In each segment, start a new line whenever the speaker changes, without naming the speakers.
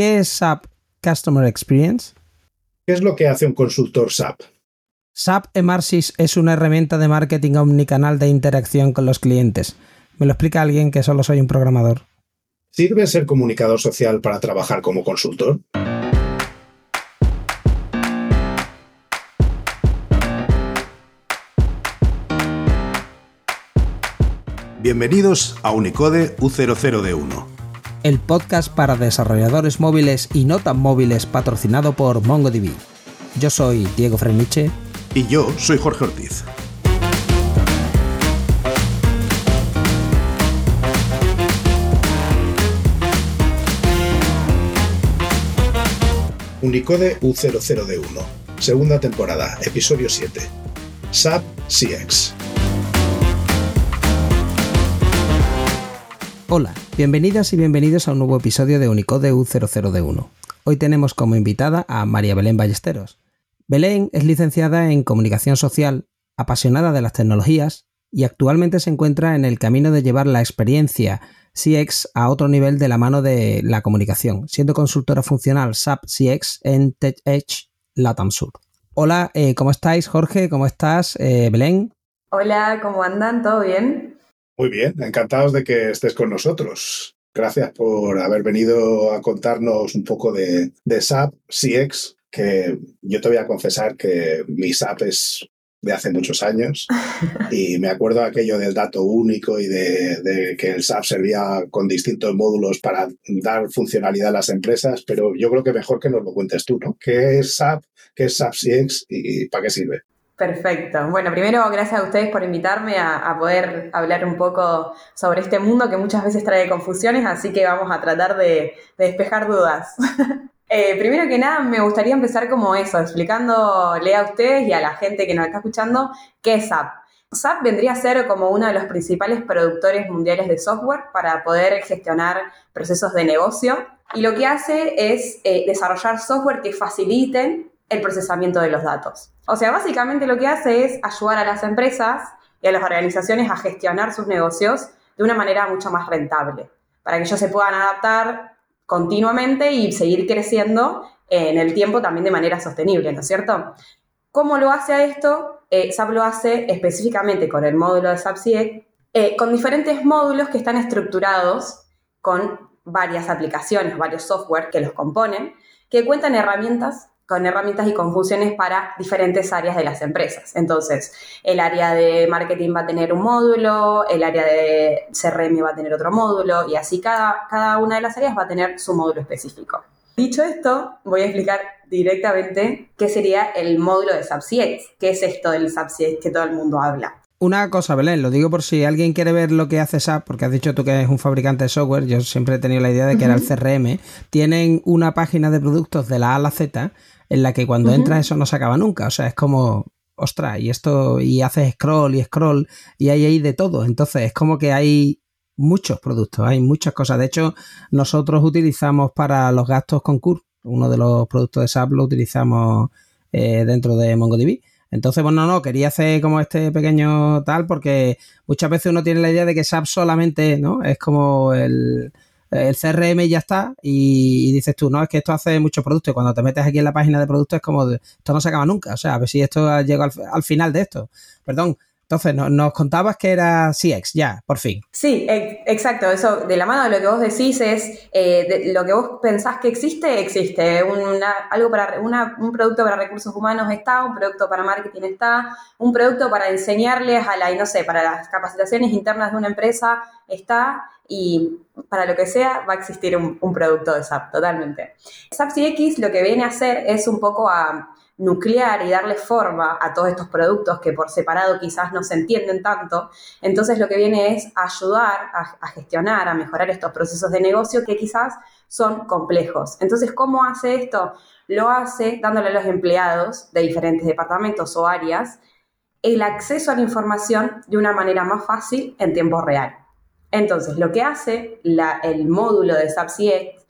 ¿Qué es SAP Customer Experience?
¿Qué es lo que hace un consultor SAP?
SAP Emarsis es una herramienta de marketing omnicanal de interacción con los clientes. Me lo explica alguien que solo soy un programador.
¿Sirve ser comunicador social para trabajar como consultor? Bienvenidos a Unicode U00D1.
El podcast para desarrolladores móviles y no tan móviles patrocinado por MongoDB. Yo soy Diego Freniche.
Y yo soy Jorge Ortiz. Unicode U00D1. Segunda temporada, episodio 7. SAP CX.
Hola, bienvenidas y bienvenidos a un nuevo episodio de Unicode U00D1. Hoy tenemos como invitada a María Belén Ballesteros. Belén es licenciada en Comunicación Social, apasionada de las tecnologías y actualmente se encuentra en el camino de llevar la experiencia CX a otro nivel de la mano de la comunicación, siendo consultora funcional SAP CX en TechEdge Latam Sur. Hola, eh, ¿cómo estáis Jorge? ¿Cómo estás eh, Belén?
Hola, ¿cómo andan? ¿Todo bien?
Muy bien, encantados de que estés con nosotros. Gracias por haber venido a contarnos un poco de, SAP CX, que yo te voy a confesar que mi SAP es de hace muchos años y me acuerdo aquello del dato único y de, que el SAP servía con distintos módulos para dar funcionalidad a las empresas, pero yo creo que mejor que nos lo cuentes tú, ¿no? ¿Qué es SAP? ¿Qué es SAP CX y para qué sirve?
Perfecto. Bueno, primero gracias a ustedes por invitarme a, poder hablar un poco sobre este mundo que muchas veces trae confusiones, así que vamos a tratar de, despejar dudas. Eh, primero que nada, me gustaría empezar como eso, explicándole a ustedes y a la gente que nos está escuchando qué es SAP. SAP vendría a ser como uno de los principales productores mundiales de software para poder gestionar procesos de negocio y lo que hace es eh, desarrollar software que faciliten el procesamiento de los datos. O sea, básicamente lo que hace es ayudar a las empresas y a las organizaciones a gestionar sus negocios de una manera mucho más rentable, para que ellos se puedan adaptar continuamente y seguir creciendo en el tiempo también de manera sostenible, ¿no es cierto? ¿Cómo lo hace esto? Eh, SAP lo hace específicamente con el módulo de SAP CIEC, eh, con diferentes módulos que están estructurados con varias aplicaciones, varios software que los componen, que cuentan herramientas con herramientas y con funciones para diferentes áreas de las empresas. Entonces, el área de marketing va a tener un módulo, el área de CRM va a tener otro módulo y así cada, cada una de las áreas va a tener su módulo específico. Dicho esto, voy a explicar directamente qué sería el módulo de SAP CX. ¿Qué es esto del SAP CX que todo el mundo habla?
Una cosa, Belén, lo digo por si alguien quiere ver lo que hace SAP, porque has dicho tú que es un fabricante de software, yo siempre he tenido la idea de que era el CRM. Tienen una página de productos de la A a la Z en la que cuando entras eso no se acaba nunca. O sea, es como, ostras, y esto, y haces scroll y scroll, y hay ahí de todo. Entonces, es como que hay muchos productos, hay muchas cosas. De hecho, nosotros utilizamos para los gastos concurso, uno de los productos de SAP lo utilizamos eh, dentro de MongoDB. Entonces, bueno, no, quería hacer como este pequeño tal, porque muchas veces uno tiene la idea de que SAP solamente, ¿no? Es como el, el CRM ya está y, dices tú, no, es que esto hace muchos productos y cuando te metes aquí en la página de productos es como, esto no se acaba nunca, o sea, a ver si esto llega al, al final de esto. Perdón, entonces, nos contabas que era CX, ya, por fin.
Sí, exacto. Eso, de la mano de lo que vos decís es, eh, lo que vos pensás que existe, existe. algo para, un producto para recursos humanos está, un producto para marketing está, un producto para enseñarles a la, no sé, para las capacitaciones internas de una empresa está, y para lo que sea va a existir un, producto de SAP, totalmente. SAP CX lo que viene a hacer es un poco a nuclear y darle forma a todos estos productos que por separado quizás no se entienden tanto. Entonces lo que viene es ayudar a, gestionar, a mejorar estos procesos de negocio que quizás son complejos. Entonces, ¿cómo hace esto? Lo hace dándole a los empleados de diferentes departamentos o áreas el acceso a la información de una manera más fácil en tiempo real. Entonces, lo que hace el módulo de SAP CX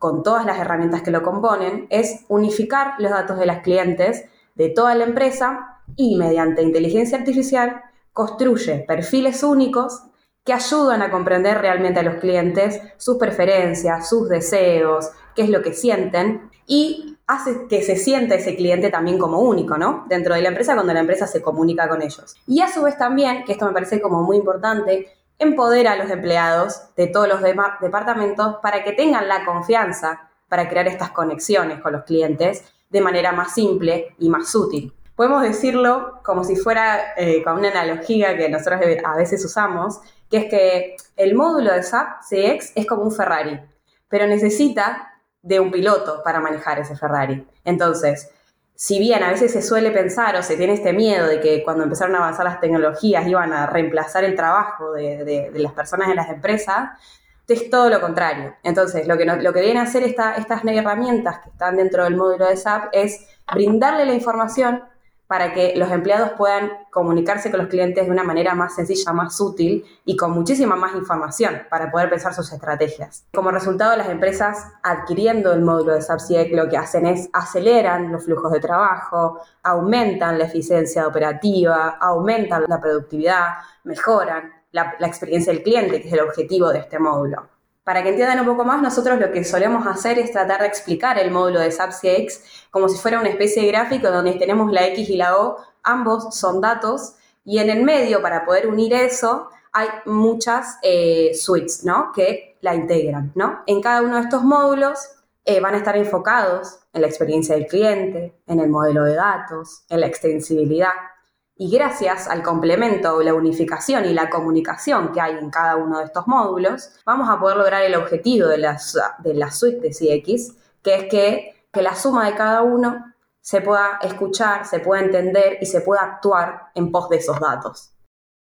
con todas las herramientas que lo componen, es unificar los datos de las clientes de toda la empresa y mediante inteligencia artificial construye perfiles únicos que ayudan a comprender realmente a los clientes sus preferencias, sus deseos, qué es lo que sienten y hace que se sienta ese cliente también como único, ¿no? Dentro de la empresa cuando la empresa se comunica con ellos. Y a su vez también, que esto me parece como muy importante, empodera a los empleados de todos los departamentos para que tengan la confianza para crear estas conexiones con los clientes de manera más simple y más útil. Podemos decirlo como si fuera eh, con una analogía que nosotros a veces usamos, que es que el módulo de SAP CX es como un Ferrari, pero necesita de un piloto para manejar ese Ferrari. Entonces, si bien a veces se suele pensar o se tiene este miedo de que cuando empezaron a avanzar las tecnologías iban a reemplazar el trabajo de, las personas en las empresas, es todo lo contrario. Entonces, lo que, lo que vienen a hacer estas herramientas que están dentro del módulo de SAP es brindarle la información para que los empleados puedan comunicarse con los clientes de una manera más sencilla, más útil y con muchísima más información para poder pensar sus estrategias. Como resultado, las empresas adquiriendo el módulo de SAPSIEC lo que hacen es aceleran los flujos de trabajo, aumentan la eficiencia operativa, aumentan la productividad, mejoran la, la experiencia del cliente, que es el objetivo de este módulo. Para que entiendan un poco más, nosotros lo que solemos hacer es tratar de explicar el módulo de SAP como si fuera una especie de gráfico donde tenemos la X y la O, ambos son datos, y en el medio, para poder unir eso, hay muchas eh, suites, ¿no? Que la integran, ¿no? En cada uno de estos módulos eh, van a estar enfocados en la experiencia del cliente, en el modelo de datos, en la extensibilidad, y gracias al complemento, la unificación y la comunicación que hay en cada uno de estos módulos, vamos a poder lograr el objetivo de la, de la suite de CX, que es que, que la suma de cada uno se pueda escuchar, se pueda entender y se pueda actuar en pos de esos datos.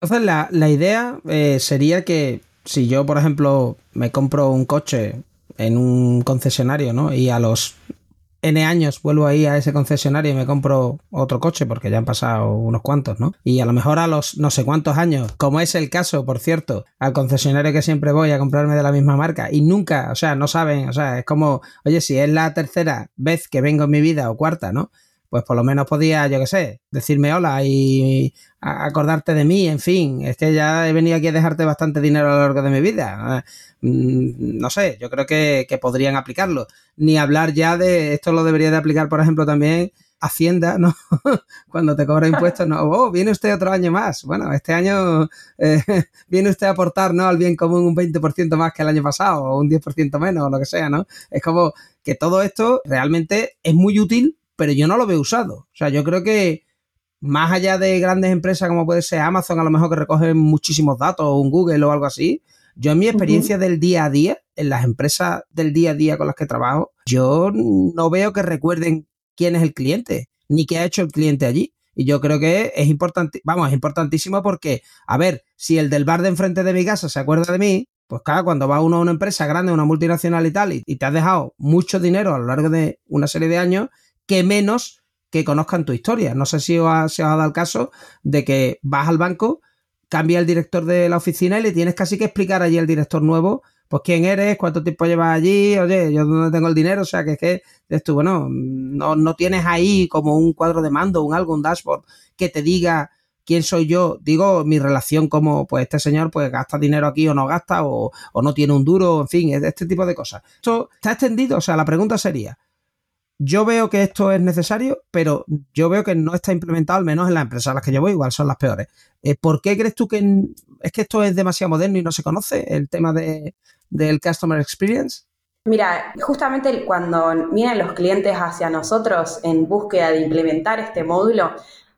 Entonces, la, la idea eh, sería que si yo, por ejemplo, me compro un coche en un concesionario, ¿no? Y a los N años vuelvo ahí a ese concesionario y me compro otro coche porque ya han pasado unos cuantos, ¿no? Y a lo mejor a los no sé cuántos años, como es el caso, por cierto, al concesionario que siempre voy a comprarme de la misma marca y nunca, o sea, no saben, o sea, es como, oye, si es la tercera vez que vengo en mi vida o cuarta, ¿no? Pues por lo menos podía, yo qué sé, decirme hola y acordarte de mí, en fin, es que ya he venido aquí a dejarte bastante dinero a lo largo de mi vida. Mm, no sé, yo creo que, podrían aplicarlo. Ni hablar ya de, esto lo debería de aplicar, por ejemplo, también Hacienda, ¿no? Cuando te cobra impuestos, no, oh, viene usted otro año más. Bueno, este año eh, viene usted a aportar, ¿no? Al bien común un 20% más que el año pasado, o un 10% menos, o lo que sea, ¿no? Es como que todo esto realmente es muy útil pero yo no lo veo usado. O sea, yo creo que más allá de grandes empresas como puede ser Amazon, a lo mejor que recogen muchísimos datos, o un Google o algo así, yo en mi experiencia del día a día, en las empresas del día a día con las que trabajo, yo no veo que recuerden quién es el cliente, ni qué ha hecho el cliente allí. Y yo creo que es importante, vamos, es importantísimo porque, a ver, si el del bar de enfrente de mi casa se acuerda de mí, pues claro, cuando va uno a una empresa grande, una multinacional y tal, y, y te has dejado mucho dinero a lo largo de una serie de años, que menos que conozcan tu historia. No sé si os ha, se ha dado el caso de que vas al banco, cambia el director de la oficina y le tienes casi que explicar allí al director nuevo, pues quién eres, cuánto tiempo llevas allí, oye, yo dónde tengo el dinero, o sea, que es que, bueno, no, no tienes ahí como un cuadro de mando, un algo, un dashboard que te diga quién soy yo, digo mi relación como, pues este señor pues gasta dinero aquí o no gasta o, o no tiene un duro, en fin, este tipo de cosas. Esto está extendido, o sea, la pregunta sería, yo veo que esto es necesario, pero yo veo que no está implementado, al menos en las empresas a las que yo voy, igual son las peores. Eh, ¿Por qué crees tú que es que esto es demasiado moderno y no se conoce el tema de, del Customer Experience?
Mira, justamente cuando vienen los clientes hacia nosotros en búsqueda de implementar este módulo,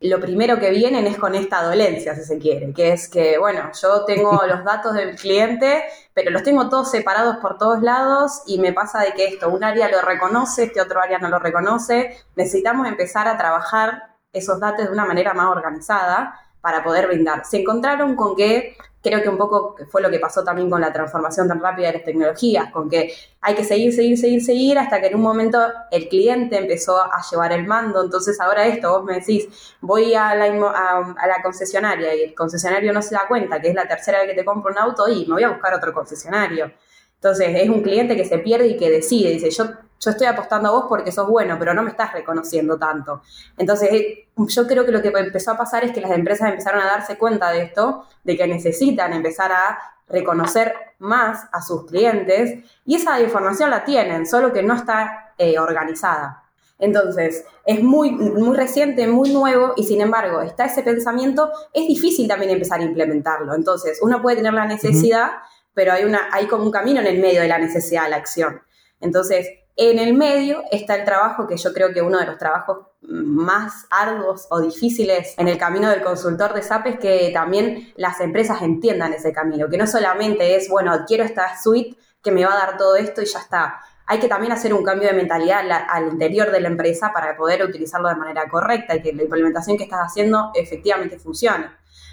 lo primero que vienen es con esta dolencia, si se quiere, que es que, bueno, yo tengo los datos del cliente, pero los tengo todos separados por todos lados y me pasa de que esto, un área lo reconoce, este otro área no lo reconoce. Necesitamos empezar a trabajar esos datos de una manera más organizada para poder brindar. Se encontraron con que creo que un poco fue lo que pasó también con la transformación tan rápida de las tecnologías, con que hay que seguir, seguir, seguir, seguir, hasta que en un momento el cliente empezó a llevar el mando. Entonces ahora esto, vos me decís, voy a la, a, la concesionaria y el concesionario no se da cuenta que es la tercera vez que te compro un auto y me voy a buscar otro concesionario. Entonces es un cliente que se pierde y que decide, dice, yo yo estoy apostando a vos porque sos bueno, pero no me estás reconociendo tanto. Entonces, eh, yo creo que lo que empezó a pasar es que las empresas empezaron a darse cuenta de esto, de que necesitan empezar a reconocer más a sus clientes y esa información la tienen, solo que no está eh, organizada. Entonces, es muy, muy reciente, muy nuevo y sin embargo está ese pensamiento, es difícil también empezar a implementarlo. Entonces, uno puede tener la necesidad, pero hay, una, hay como un camino en el medio de la necesidad a la acción. Entonces, en el medio está el trabajo que yo creo que uno de los trabajos más arduos o difíciles en el camino del consultor de SAP es que también las empresas entiendan ese camino, que no solamente es, bueno, quiero esta suite que me va a dar todo esto y ya está. Hay que también hacer un cambio de mentalidad al interior de la empresa para poder utilizarlo de manera correcta y que la implementación que estás haciendo efectivamente funcione.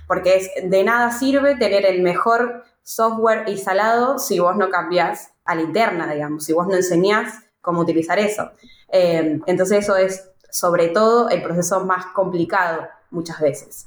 Porque es, de nada sirve tener el mejor software instalado si vos no cambiás a la interna, digamos, si vos no enseñás cómo utilizar eso. Eh, entonces eso es sobre todo el proceso más complicado muchas veces.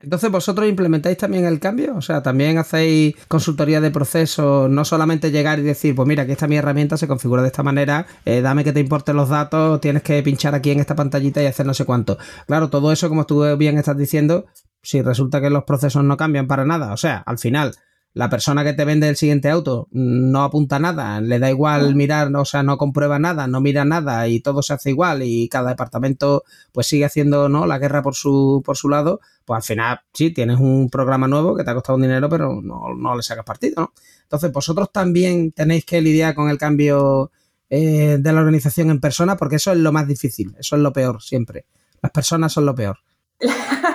Entonces, ¿vosotros implementáis también el cambio? O sea, también hacéis consultoría de procesos, no solamente llegar y decir, pues mira, aquí está mi herramienta, se configura de esta manera, eh, dame que te importen los datos, tienes que pinchar aquí en esta pantallita y hacer no sé cuánto. Claro, todo eso, como tú bien estás diciendo, si resulta que los procesos no cambian para nada, o sea, al final la persona que te vende el siguiente auto no apunta nada, le da igual mirar, o sea, no comprueba nada, no mira nada y todo se hace igual y cada departamento pues sigue haciendo ¿no? la guerra por su, por su lado, pues al final sí, tienes un programa nuevo que te ha costado un dinero, pero no, no le sacas partido, ¿no? Entonces, vosotros también tenéis que lidiar con el cambio eh, de la organización en persona, porque eso es lo más difícil, eso es lo peor siempre. Las personas son lo peor.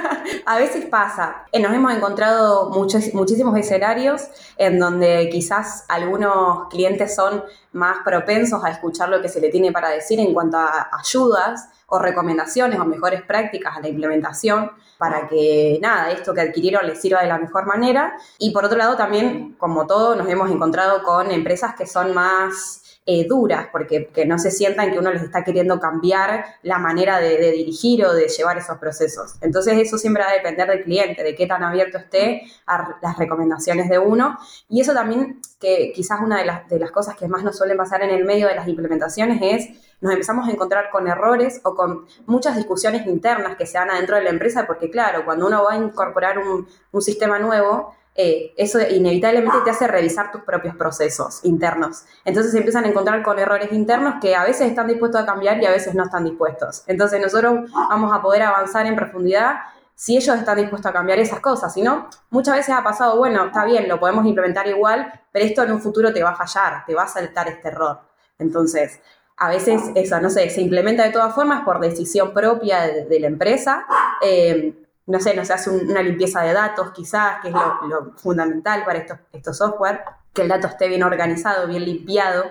a veces pasa. Eh, nos hemos encontrado muchos, muchísimos escenarios en donde quizás algunos clientes son más propensos a escuchar lo que se le tiene para decir en cuanto a ayudas o recomendaciones o mejores prácticas a la implementación para que nada, esto que adquirieron les sirva de la mejor manera. Y por otro lado también, como todo, nos hemos encontrado con empresas que son más eh, duras, porque que no se sientan que uno les está queriendo cambiar la manera de, dirigir o de llevar esos procesos. Entonces eso siempre va a depender del cliente, de qué tan abierto esté a las recomendaciones de uno. Y eso también, que quizás una de las, de las cosas que más nos suelen pasar en el medio de las implementaciones es nos empezamos a encontrar con errores o con muchas discusiones internas que se dan adentro de la empresa, porque claro, cuando uno va a incorporar un, un sistema nuevo, eh, eso inevitablemente te hace revisar tus propios procesos internos. Entonces se empiezan a encontrar con errores internos que a veces están dispuestos a cambiar y a veces no están dispuestos. Entonces nosotros vamos a poder avanzar en profundidad si ellos están dispuestos a cambiar esas cosas. Si no, muchas veces ha pasado, bueno, está bien, lo podemos implementar igual, pero esto en un futuro te va a fallar, te va a saltar este error. Entonces, a veces eso, no sé, se implementa de todas formas por decisión propia de, la empresa. Eh, no sé, no se hace una limpieza de datos quizás, que es lo, fundamental para estos, estos software, que el dato esté bien organizado, bien limpiado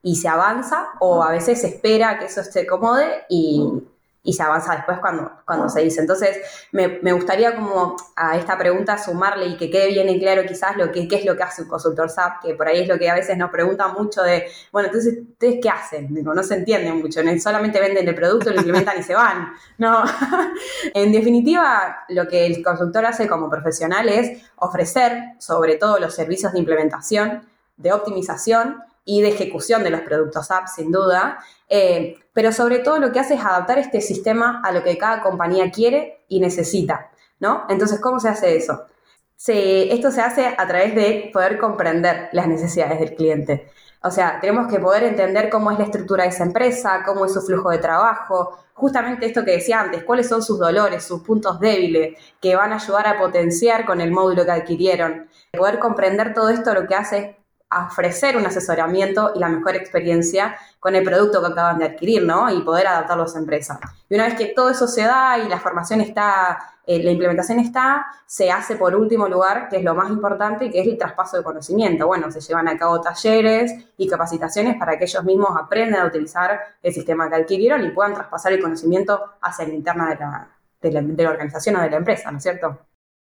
y se avanza, o a veces se espera que eso se acomode y, y se avanza después cuando, cuando se dice. Entonces, me, me, gustaría como a esta pregunta sumarle y que quede bien en claro quizás lo que qué es lo que hace un consultor SAP, que por ahí es lo que a veces nos preguntan mucho de, bueno, entonces, ¿ustedes qué hacen? Digo, no se entiende mucho, solamente venden el producto, lo implementan y se van. No, en definitiva, lo que el consultor hace como profesional es ofrecer sobre todo los servicios de implementación, de optimización, y de ejecución de los productos app, sin duda, eh, pero sobre todo lo que hace es adaptar este sistema a lo que cada compañía quiere y necesita, ¿no? Entonces, ¿cómo se hace eso? esto se hace a través de poder comprender las necesidades del cliente. O sea, tenemos que poder entender cómo es la estructura de esa empresa, cómo es su flujo de trabajo, justamente esto que decía antes, cuáles son sus dolores, sus puntos débiles, que van a ayudar a potenciar con el módulo que adquirieron. Poder comprender todo esto lo que hace ofrecer un asesoramiento y la mejor experiencia con el producto que acaban de adquirir, ¿no? Y poder adaptarlo a su empresa. Y una vez que todo eso se da y la formación está, eh, la implementación está, se hace por último lugar, que es lo más importante, que es el traspaso de conocimiento. Bueno, se llevan a cabo talleres y capacitaciones para que ellos mismos aprendan a utilizar el sistema que adquirieron y puedan traspasar el conocimiento hacia la interna de la organización o de la empresa, ¿no es cierto?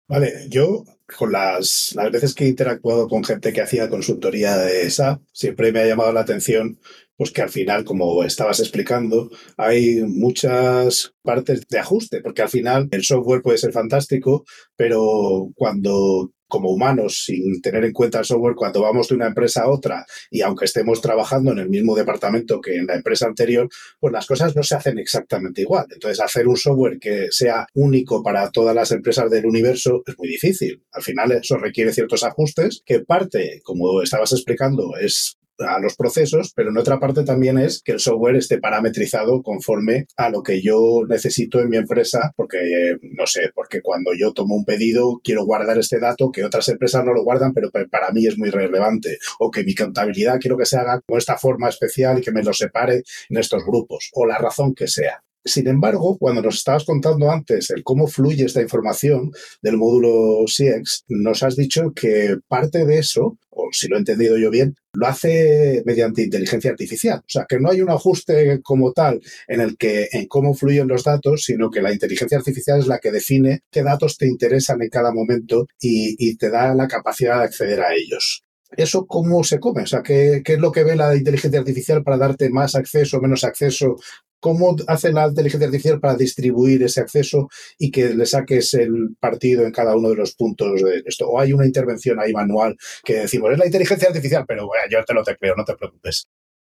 Vale, yo con las, las veces que he interactuado con gente que hacía consultoría de SAP, siempre me ha llamado la atención pues que al final, como estabas explicando, hay muchas partes de ajuste, porque al final el software puede ser fantástico, pero cuando como humanos sin tener en cuenta el software cuando vamos de una empresa a otra y aunque estemos trabajando en el mismo departamento que en la empresa anterior, pues las cosas no se hacen exactamente igual. Entonces, hacer un software que sea único para todas las empresas del universo es muy difícil. Al final, eso requiere ciertos ajustes que parte, como estabas explicando, es a los procesos, pero en otra parte también es que el software esté parametrizado conforme a lo que yo necesito en mi empresa, porque no sé, porque cuando yo tomo un pedido quiero guardar este dato que otras empresas no lo guardan, pero para mí es muy relevante, o que mi contabilidad quiero que se haga con esta forma especial y que me lo separe en estos grupos, o la razón que sea. Sin embargo, cuando nos estabas contando antes el cómo fluye esta información del módulo CX, nos has dicho que parte de eso, o si lo he entendido yo bien, lo hace mediante inteligencia artificial. O sea, que no hay un ajuste como tal en el que en cómo fluyen los datos, sino que la inteligencia artificial es la que define qué datos te interesan en cada momento y, te da la capacidad de acceder a ellos. ¿Eso cómo se come? O sea, ¿qué, ¿qué, es lo que ve la inteligencia artificial para darte más acceso o menos acceso ¿Cómo hace la inteligencia artificial para distribuir ese acceso y que le saques el partido en cada uno de los puntos de esto? ¿O hay una intervención ahí manual que decimos, es la inteligencia artificial, pero bueno, yo te lo tecleo, no te preocupes?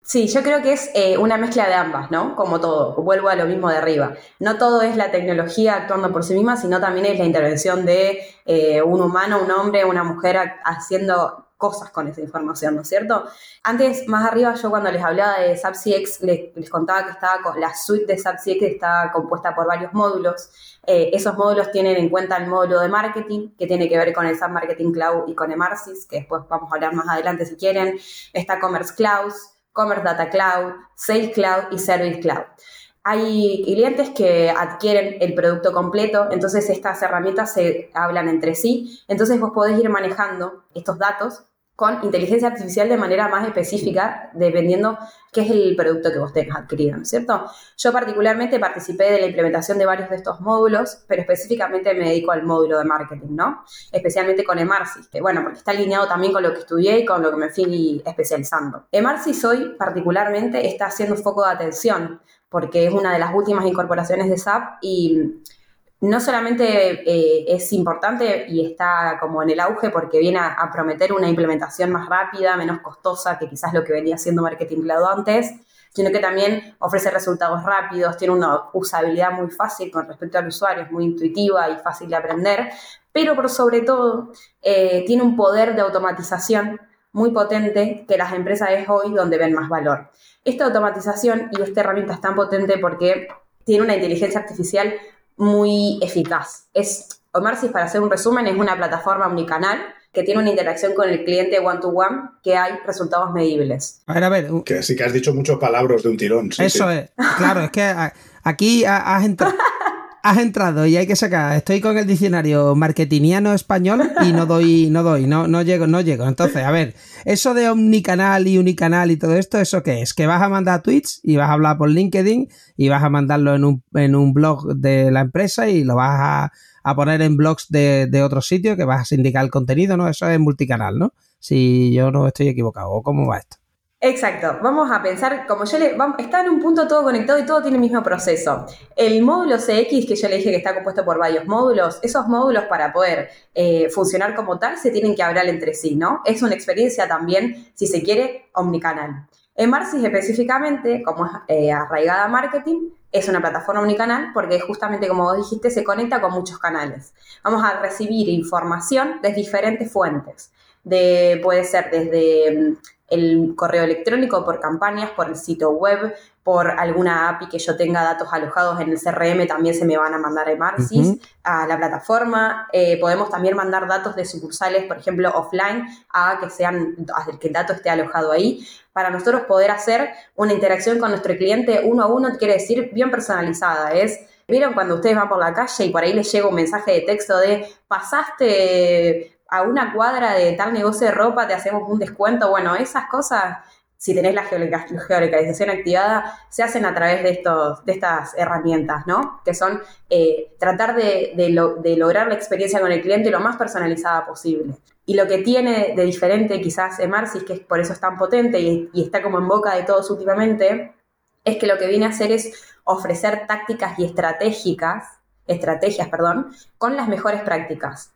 Sí, yo creo que es eh, una mezcla de ambas, ¿no? Como todo, vuelvo a lo mismo de arriba. No todo es la tecnología actuando por sí misma, sino también es la intervención de eh, un humano, un hombre, una mujer haciendo cosas con esa información, ¿no es cierto? Antes, más arriba, yo cuando les hablaba de SAP CX, les, contaba que estaba la suite de SAP CX está compuesta por varios módulos. Eh, esos módulos tienen en cuenta el módulo de marketing, que tiene que ver con el SAP Marketing Cloud y con Emarsis, que después vamos a hablar más adelante si quieren. Está Commerce Cloud, Commerce Data Cloud, Sales Cloud y Service Cloud hay clientes que adquieren el producto completo, entonces estas herramientas se hablan entre sí, entonces vos podés ir manejando estos datos con inteligencia artificial de manera más específica, dependiendo qué es el producto que vos tengas adquirido, ¿no es cierto? Yo particularmente participé de la implementación de varios de estos módulos, pero específicamente me dedico al módulo de marketing, ¿no? Especialmente con Emarsis, que bueno, porque está alineado también con lo que estudié y con lo que me fui especializando. Emarsis hoy particularmente está haciendo un foco de atención, porque es una de las últimas incorporaciones de SAP y no solamente eh, es importante y está como en el auge porque viene a, prometer una implementación más rápida, menos costosa que quizás lo que venía siendo Marketing Cloud antes, sino que también ofrece resultados rápidos, tiene una usabilidad muy fácil con respecto al usuario, es muy intuitiva y fácil de aprender, pero por sobre todo eh, tiene un poder de automatización muy potente que las empresas es hoy donde ven más valor. Esta automatización y esta herramienta es tan potente porque tiene una inteligencia artificial muy eficaz. Es, Omarsis, para hacer un resumen, es una plataforma omnicanal que tiene una interacción con el cliente one-to-one que hay resultados medibles.
A ver, a ver.
Que sí que has dicho muchos palabras de un tirón.
Eso es. Claro, es que aquí has entrado... has entrado y hay que sacar. Estoy con el diccionario marketingiano español y no doy, no doy, no, no llego, no llego. Entonces, a ver, eso de omnicanal y unicanal y todo esto, ¿eso qué es? Que vas a mandar tweets y vas a hablar por LinkedIn y vas a mandarlo en un, en un blog de la empresa y lo vas a, a poner en blogs de, de otro sitio que vas a indicar el contenido, ¿no? Eso es multicanal, ¿no? Si yo no estoy equivocado, ¿cómo va esto?
Exacto, vamos a pensar, como yo le, está en un punto todo conectado y todo tiene el mismo proceso. El módulo CX, que yo le dije que está compuesto por varios módulos, esos módulos para poder eh, funcionar como tal se tienen que hablar entre sí, ¿no? Es una experiencia también, si se quiere, omnicanal. En Marsis específicamente, como es eh, arraigada marketing, es una plataforma omnicanal porque justamente como vos dijiste se conecta con muchos canales. Vamos a recibir información de diferentes fuentes. De, puede ser desde el correo electrónico, por campañas, por el sitio web, por alguna API que yo tenga datos alojados en el CRM, también se me van a mandar a Emarsis, a la plataforma. Eh, podemos también mandar datos de sucursales, por ejemplo, offline, a que sean, a que el dato esté alojado ahí. Para nosotros poder hacer una interacción con nuestro cliente uno a uno, quiere decir bien personalizada. Es ¿Vieron cuando ustedes van por la calle y por ahí les llega un mensaje de texto de pasaste a una cuadra de tal negocio de ropa te hacemos un descuento. Bueno, esas cosas, si tenés la geolocalización activada, se hacen a través de, estos, de estas herramientas, ¿no? Que son eh, tratar de, lograr la experiencia con el cliente lo más personalizada posible. Y lo que tiene de diferente quizás Emarsis, que es por eso es tan potente y, y está como en boca de todos últimamente, es que lo que viene a hacer es ofrecer tácticas y estratégicas, estrategias, perdón, con las mejores prácticas.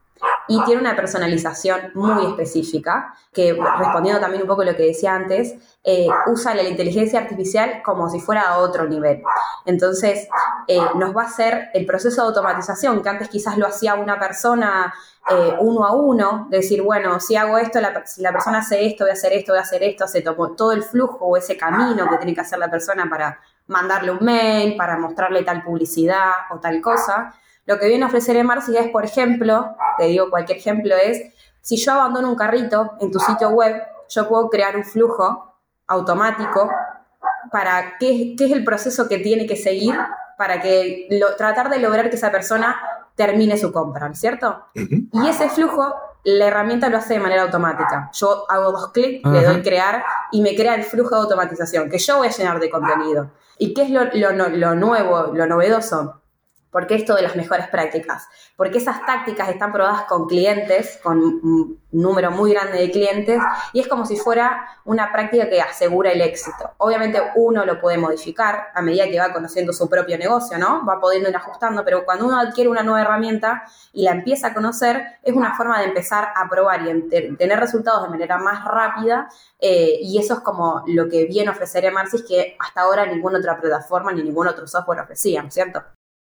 Y tiene una personalización muy específica, que respondiendo también un poco a lo que decía antes, eh, usa la inteligencia artificial como si fuera a otro nivel. Entonces, eh, nos va a hacer el proceso de automatización, que antes quizás lo hacía una persona eh, uno a uno, decir, bueno, si hago esto, la, si la persona hace esto, voy a hacer esto, voy a hacer esto, se tomó todo el flujo o ese camino que tiene que hacer la persona para mandarle un mail, para mostrarle tal publicidad o tal cosa. Lo que viene a ofrecer Emarcy es, por ejemplo, te digo cualquier ejemplo, es si yo abandono un carrito en tu sitio web, yo puedo crear un flujo automático para qué, qué es el proceso que tiene que seguir para que tratar de lograr que esa persona termine su compra, ¿cierto? Y ese flujo, la herramienta lo hace de manera automática. Yo hago dos clics, le doy crear y me crea el flujo de automatización que yo voy a llenar de contenido. ¿Y qué es lo, lo nuevo, lo novedoso? ¿Por qué esto de las mejores prácticas? Porque esas tácticas están probadas con clientes, con un número muy grande de clientes, y es como si fuera una práctica que asegura el éxito. Obviamente uno lo puede modificar a medida que va conociendo su propio negocio, ¿no? Va pudiendo ir ajustando, pero cuando uno adquiere una nueva herramienta y la empieza a conocer, es una forma de empezar a probar y tener resultados de manera más rápida, eh, y eso es como lo que viene a ofrecer Emarsis que hasta ahora ninguna otra plataforma ni ningún otro software ofrecía, ¿cierto?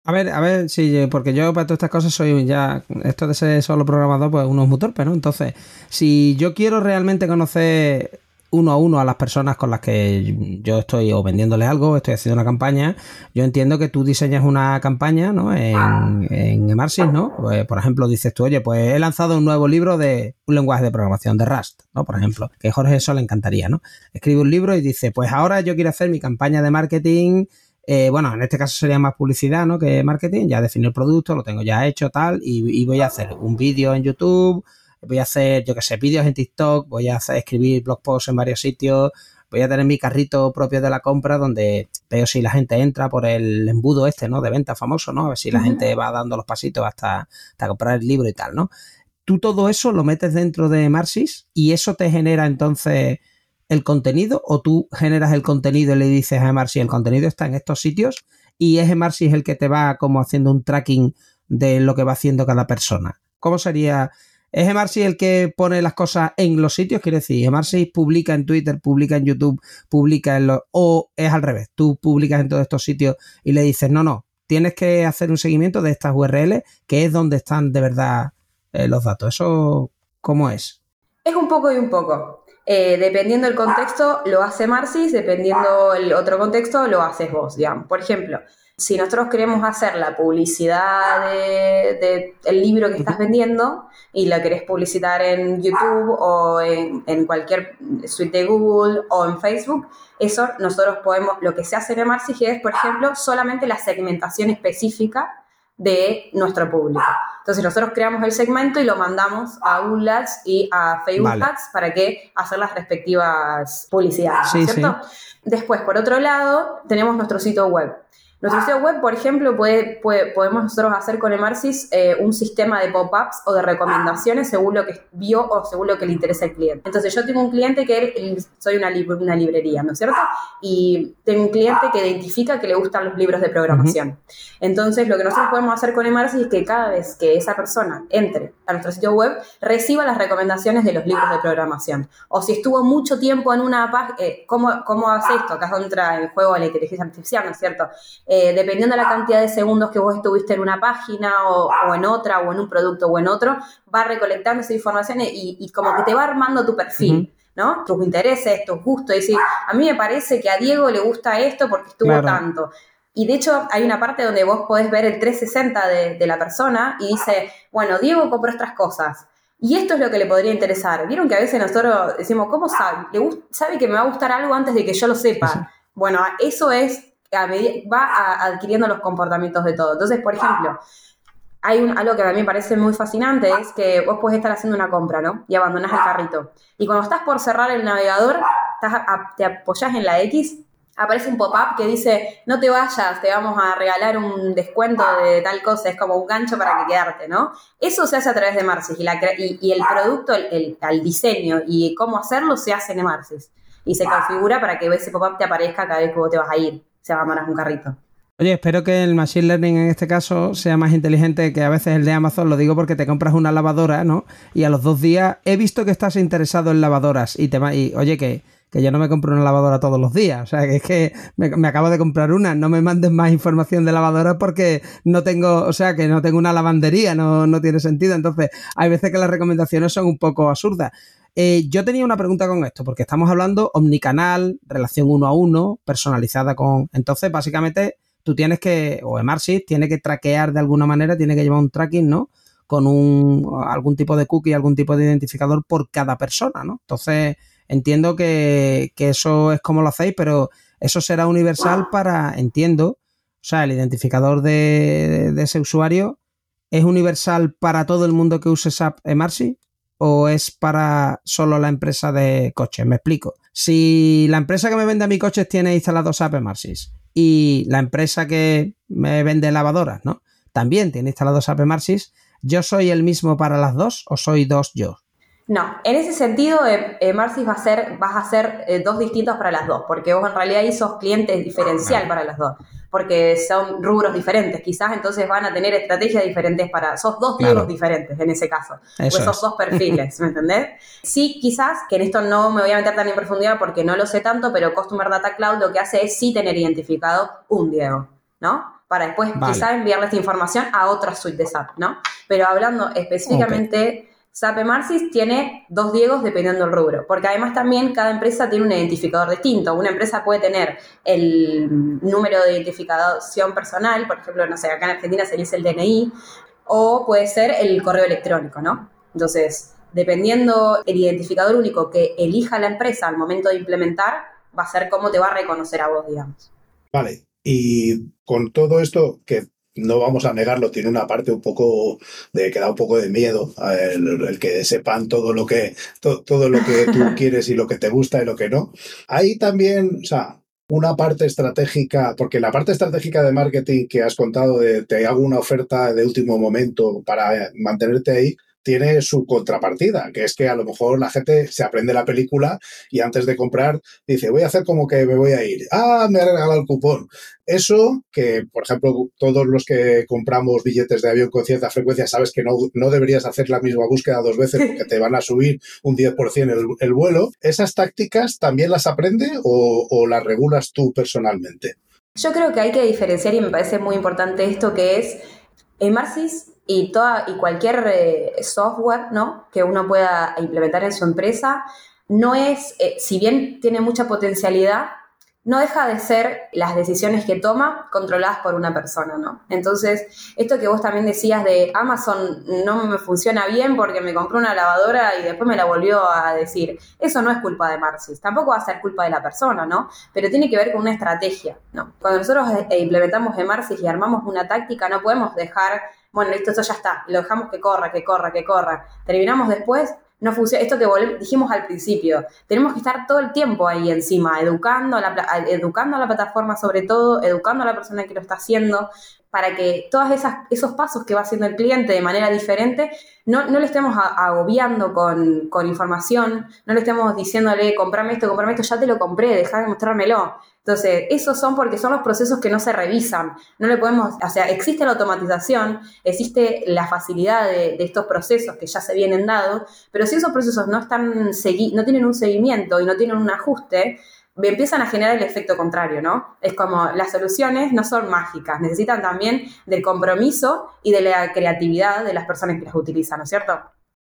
A ver, a ver, sí, porque yo para todas estas cosas soy ya, esto de ser solo programador, pues uno es muy torpe, ¿no? Entonces, si yo quiero realmente conocer uno a uno a las personas con las que yo estoy o vendiéndole algo, estoy haciendo una campaña, yo entiendo que tú diseñas una campaña, ¿no? En, en Emarsis, ¿no? Pues, por ejemplo, dices tú, oye, pues he lanzado un nuevo libro de un lenguaje de programación de Rust, ¿no? Por ejemplo, que Jorge eso le encantaría, ¿no? Escribe un libro y dice, pues ahora yo quiero hacer mi campaña de marketing eh, bueno, en este caso sería más publicidad, ¿no? Que marketing. Ya definí el producto, lo tengo ya hecho, tal, y, voy a hacer un vídeo en YouTube, voy a hacer, yo qué sé, vídeos en TikTok, voy a hacer, escribir blog posts en varios sitios, voy a tener mi carrito propio de la compra donde veo si la gente entra por el embudo este, ¿no? De venta famoso, ¿no? A ver si la gente va dando los pasitos hasta, hasta comprar el libro y tal, ¿no? Tú todo eso lo metes dentro de Marsis y eso te genera entonces el contenido o tú generas el contenido y le dices a Emarsi el contenido está en estos sitios y es Emarsi el que te va como haciendo un tracking de lo que va haciendo cada persona. ¿Cómo sería? ¿Es Emarsi el que pone las cosas en los sitios? Quiere decir, Emarsi publica en Twitter, publica en YouTube, publica en los... o es al revés, tú publicas en todos estos sitios y le dices, no, no, tienes que hacer un seguimiento de estas URL, que es donde están de verdad eh, los datos. ¿Eso cómo es?
Es un poco y un poco. Eh, dependiendo del contexto, lo hace Marcis, dependiendo el otro contexto, lo haces vos, digamos. Por ejemplo, si nosotros queremos hacer la publicidad del de, libro que estás vendiendo y la querés publicitar en YouTube o en, en, cualquier suite de Google o en Facebook, eso nosotros podemos, lo que se hace en Marcis es, por ejemplo, solamente la segmentación específica de nuestro público. Entonces nosotros creamos el segmento y lo mandamos a Google Ads y a Facebook Ads para que hacer las respectivas publicidades, ¿cierto? Después, por otro lado, tenemos nuestro sitio web. Nuestro sitio web, por ejemplo, puede, podemos nosotros hacer con Emarsis eh, un sistema de pop-ups o de recomendaciones según lo que vio o según lo que le interesa al cliente. Entonces, yo tengo un cliente que soy una, una librería, ¿no es cierto? Y tengo un cliente que identifica que le gustan los libros de programación. Entonces, lo que nosotros podemos hacer con Emarsis es que cada vez que esa persona entre a nuestro sitio web, reciba las recomendaciones de los libros de programación. O si estuvo mucho tiempo en una página, eh, ¿cómo, ¿cómo hace esto? Acá entra en juego la inteligencia artificial, ¿no es cierto? Eh, dependiendo de la cantidad de segundos que vos estuviste en una página o, en otra, o en un producto o en otro, va recolectando esa información y, como que te va armando tu perfil. ¿no? Tus intereses, tus gustos, y decir, a mí me parece que a Diego le gusta esto porque estuvo tanto. Y de hecho hay una parte donde vos podés ver el 360 de, la persona y dice, bueno, Diego compró estas cosas. Y esto es lo que le podría interesar. Vieron que a veces nosotros decimos, ¿cómo sabe? ¿Le ¿Sabe que me va a gustar algo antes de que yo lo sepa? Bueno, eso es va adquiriendo los comportamientos de todo. Entonces, por ejemplo, hay un, algo que a mí me parece muy fascinante, es que vos puedes estar haciendo una compra, ¿no? Y abandonas el carrito. Y cuando estás por cerrar el navegador, te apoyas en la X, aparece un pop-up que dice, no te vayas, te vamos a regalar un descuento de tal cosa, es como un gancho para que quedarte, ¿no? Eso se hace a través de Marcis y, el producto, el, el, diseño y cómo hacerlo se hace en Marcis y se configura para que ese pop-up te aparezca cada vez que vos te vas a ir se abandonas un carrito.
Oye, espero que el Machine Learning en este caso sea más inteligente que a veces el de Amazon. Lo digo porque te compras una lavadora, ¿no? Y a los dos días he visto que estás interesado en lavadoras y te y, oye, que, que yo no me compro una lavadora todos los días. O sea, que es que me, acabo de comprar una. No me mandes más información de lavadora porque no tengo, o sea, que no tengo una lavandería, no, no tiene sentido. Entonces, hay veces que las recomendaciones son un poco absurdas. Eh, yo tenía una pregunta con esto, porque estamos hablando omnicanal, relación uno a uno, personalizada con. Entonces, básicamente, tú tienes que, o Emarsys tiene que traquear de alguna manera, tiene que llevar un tracking, ¿no? Con un, algún tipo de cookie, algún tipo de identificador por cada persona, ¿no? Entonces, entiendo que, eso es como lo hacéis, pero eso será universal para, entiendo, o sea, el identificador de, ese usuario es universal para todo el mundo que use SAP Emarsys o es para solo la empresa de coches? Me explico. Si la empresa que me vende a mi coches tiene instalado SAP Emarsys y la empresa que me vende lavadoras, ¿no? También tiene instalado SAP Emarsys, ¿yo soy el mismo para las dos o soy dos yo?
No, en ese sentido, eh, va a ser, vas a hacer eh, dos distintos para las dos, porque vos en realidad ahí sos cliente diferencial para las dos, porque son rubros diferentes, quizás entonces van a tener estrategias diferentes para, sos dos Diegos diferentes en ese caso, pues sos dos perfiles, ¿me entendés? Sí, quizás, que en esto no me voy a meter tan en profundidad porque no lo sé tanto, pero Customer Data Cloud lo que hace es sí tener identificado un Diego, ¿no? Para después quizás enviarle esta información a otra suite de SAP, ¿no? Pero hablando específicamente... Emarsys tiene dos Diegos dependiendo del rubro, porque además también cada empresa tiene un identificador distinto. Una empresa puede tener el número de identificación personal, por ejemplo, no sé, acá en Argentina se dice el DNI, o puede ser el correo electrónico, ¿no? Entonces, dependiendo el identificador único que elija la empresa al momento de implementar, va a ser cómo te va a reconocer a vos, digamos.
Vale, y con todo esto que no vamos a negarlo, tiene una parte un poco de que da un poco de miedo el, que sepan todo lo que todo lo que tú quieres y lo que te gusta y lo que no. Hay también, o sea, una parte estratégica, porque la parte estratégica de marketing que has contado de te hago una oferta de último momento para mantenerte ahí, tiene su contrapartida, que es que a lo mejor la gente se aprende la película y antes de comprar dice, voy a hacer como que me voy a ir. Ah, me ha regalado el cupón. Eso, que por ejemplo, todos los que compramos billetes de avión con cierta frecuencia, sabes que no, no deberías hacer la misma búsqueda dos veces porque te van a subir un 10% el, el vuelo. ¿Esas tácticas también las aprende o, las regulas tú personalmente?
Yo creo que hay que diferenciar y me parece muy importante esto que es, Marcis y, toda, y cualquier eh, software ¿no? que uno pueda implementar en su empresa, no es, eh, si bien tiene mucha potencialidad, no deja de ser las decisiones que toma controladas por una persona, ¿no? Entonces, esto que vos también decías de Amazon no me funciona bien porque me compré una lavadora y después me la volvió a decir, eso no es culpa de Marcis, tampoco va a ser culpa de la persona, ¿no? Pero tiene que ver con una estrategia, ¿no? Cuando nosotros eh, implementamos Marcis y armamos una táctica, no podemos dejar bueno, listo, esto ya está, lo dejamos que corra, que corra, que corra. Terminamos después, no funciona. Esto que dijimos al principio, tenemos que estar todo el tiempo ahí encima, educando a la, educando a la plataforma sobre todo, educando a la persona que lo está haciendo, para que todos esos pasos que va haciendo el cliente de manera diferente, no, no le estemos agobiando con, con, información, no le estemos diciéndole, comprame esto, comprame esto, ya te lo compré, deja de mostrármelo. Entonces, esos son porque son los procesos que no se revisan. No le podemos, o sea, existe la automatización, existe la facilidad de, estos procesos que ya se vienen dados, pero si esos procesos no están no tienen un seguimiento y no tienen un ajuste, empiezan a generar el efecto contrario, ¿no? Es como las soluciones no son mágicas, necesitan también del compromiso y de la creatividad de las personas que las utilizan, ¿no es cierto?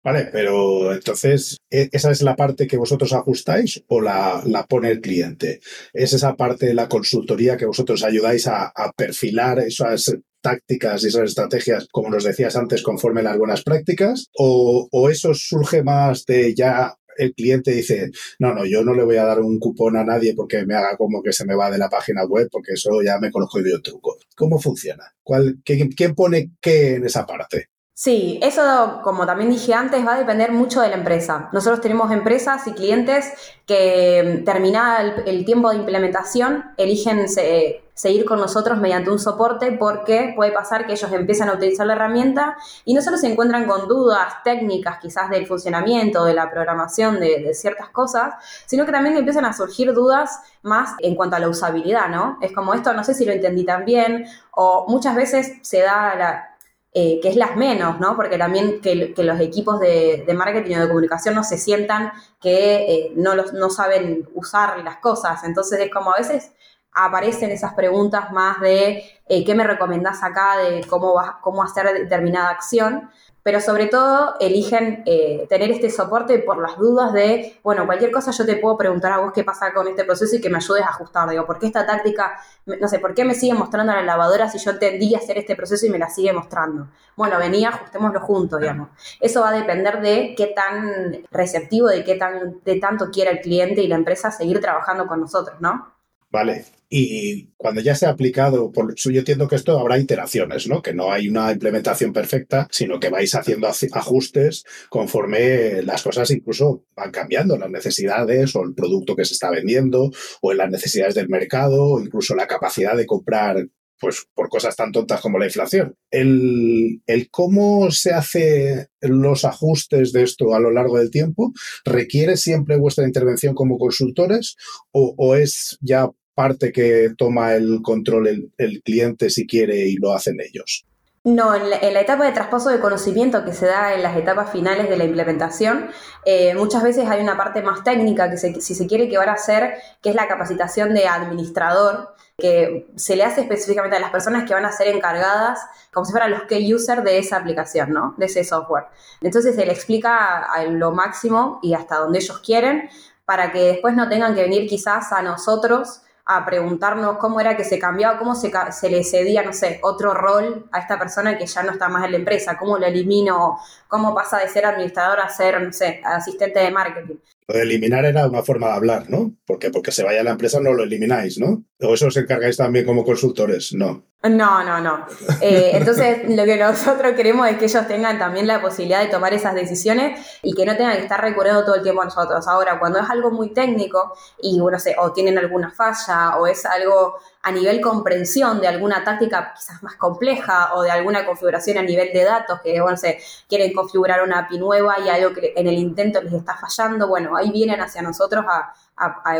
Vale, pero entonces, ¿e-, ¿esa es la parte que vosotros ajustáis o la, pone el cliente? ¿Es esa parte de la consultoría que vosotros ayudáis a, perfilar esas tácticas y esas estrategias, como nos decías antes, conforme las buenas prácticas? ¿O, o eso surge más de ya el cliente dice, no, no, yo no le voy a dar un cupón a nadie porque me haga como que se me va de la página web, porque eso ya me conozco de un truco. ¿Cómo funciona? ¿Cuál, quién, pone qué en esa parte?
Sí, eso, como también dije antes, va a depender mucho de la empresa. Nosotros tenemos empresas y clientes que mm, terminada el, tiempo de implementación eligen seguir con nosotros mediante un soporte porque puede pasar que ellos empiezan a utilizar la herramienta y no solo se encuentran con dudas técnicas quizás del funcionamiento, de la programación de, de ciertas cosas, sino que también empiezan a surgir dudas más en cuanto a la usabilidad, ¿no? Es como esto, no sé si lo entendí tan bien o muchas veces se da la eh, que es las menos, ¿no? Porque también que, los equipos de, marketing o de comunicación no se sientan que eh, no, los, no saben usar las cosas. Entonces es como a veces aparecen esas preguntas más de eh, qué me recomendás acá, de cómo, cómo hacer determinada acción pero sobre todo eligen eh, tener este soporte por las dudas de, bueno, cualquier cosa yo te puedo preguntar a vos qué pasa con este proceso y que me ayudes a ajustar, digo, ¿por qué esta táctica, no sé, por qué me sigue mostrando la lavadora si yo entendí hacer este proceso y me la sigue mostrando? Bueno, venía, ajustémoslo juntos, digamos. Eso va a depender de qué tan receptivo, de qué tan, de tanto quiera el cliente y la empresa seguir trabajando con nosotros, ¿no?
Vale. Y cuando ya se ha aplicado, por, yo entiendo que esto habrá iteraciones, ¿no? Que no hay una implementación perfecta, sino que vais haciendo ajustes conforme las cosas incluso van cambiando, las necesidades o el producto que se está vendiendo, o en las necesidades del mercado, o incluso la capacidad de comprar pues por cosas tan tontas como la inflación. El, cómo se hace los ajustes de esto a lo largo del tiempo requiere siempre vuestra intervención como consultores o, es ya parte que toma el control el, cliente si quiere y lo hacen ellos?
No, en la, etapa de traspaso de conocimiento que se da en las etapas finales de la implementación, eh, muchas veces hay una parte más técnica que si se quiere que van a hacer, que es la capacitación de administrador, que se le hace específicamente a las personas que van a ser encargadas, como si fueran los key user de esa aplicación, ¿no? De ese software. Entonces se le explica a lo máximo y hasta donde ellos quieren, para que después no tengan que venir quizás a nosotros a preguntarnos cómo era que se cambiaba, cómo se, se, le cedía, no sé, otro rol a esta persona que ya no está más en la empresa, cómo lo elimino, cómo pasa de ser administrador a ser, no sé, asistente de marketing.
Eliminar era una forma de hablar, ¿no? Porque porque se vaya a la empresa no lo elimináis, ¿no? ¿O eso os encargáis también como consultores? No.
No, no, no. Eh, entonces, lo que nosotros queremos es que ellos tengan también la posibilidad de tomar esas decisiones y que no tengan que estar recurriendo todo el tiempo a nosotros. Ahora, cuando es algo muy técnico y, bueno, sé, o tienen alguna falla o es algo a nivel comprensión de alguna táctica quizás más compleja o de alguna configuración a nivel de datos, que, bueno, se quieren configurar una API nueva y algo que en el intento les está fallando, bueno, ahí vienen hacia nosotros a,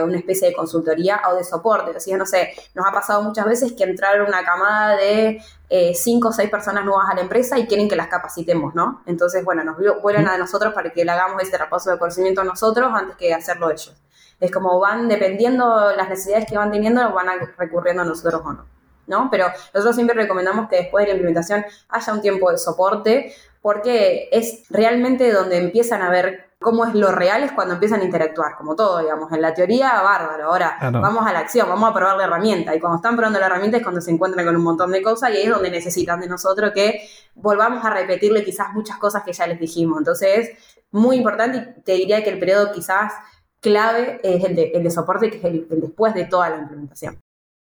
una especie de consultoría o de soporte. O no sé, nos ha pasado muchas veces que entraron una camada de eh, cinco o seis personas nuevas a la empresa y quieren que las capacitemos, ¿no? Entonces, bueno, nos vuelven a nosotros para que le hagamos ese repaso de conocimiento nosotros antes que hacerlo ellos. Es como van, dependiendo las necesidades que van teniendo, van recurriendo a nosotros o no. ¿no? Pero nosotros siempre recomendamos que después de la implementación haya un tiempo de soporte, porque es realmente donde empiezan a ver cómo es lo real, es cuando empiezan a interactuar, como todo, digamos. En la teoría, bárbaro. Ahora, vamos a la acción, vamos a probar la herramienta. Y cuando están probando la herramienta es cuando se encuentran con un montón de cosas y ahí es donde necesitan de nosotros que volvamos a repetirle quizás muchas cosas que ya les dijimos. Entonces, muy importante y te diría que el periodo quizás clave es el de, el de soporte, que es el, después de toda la implementación.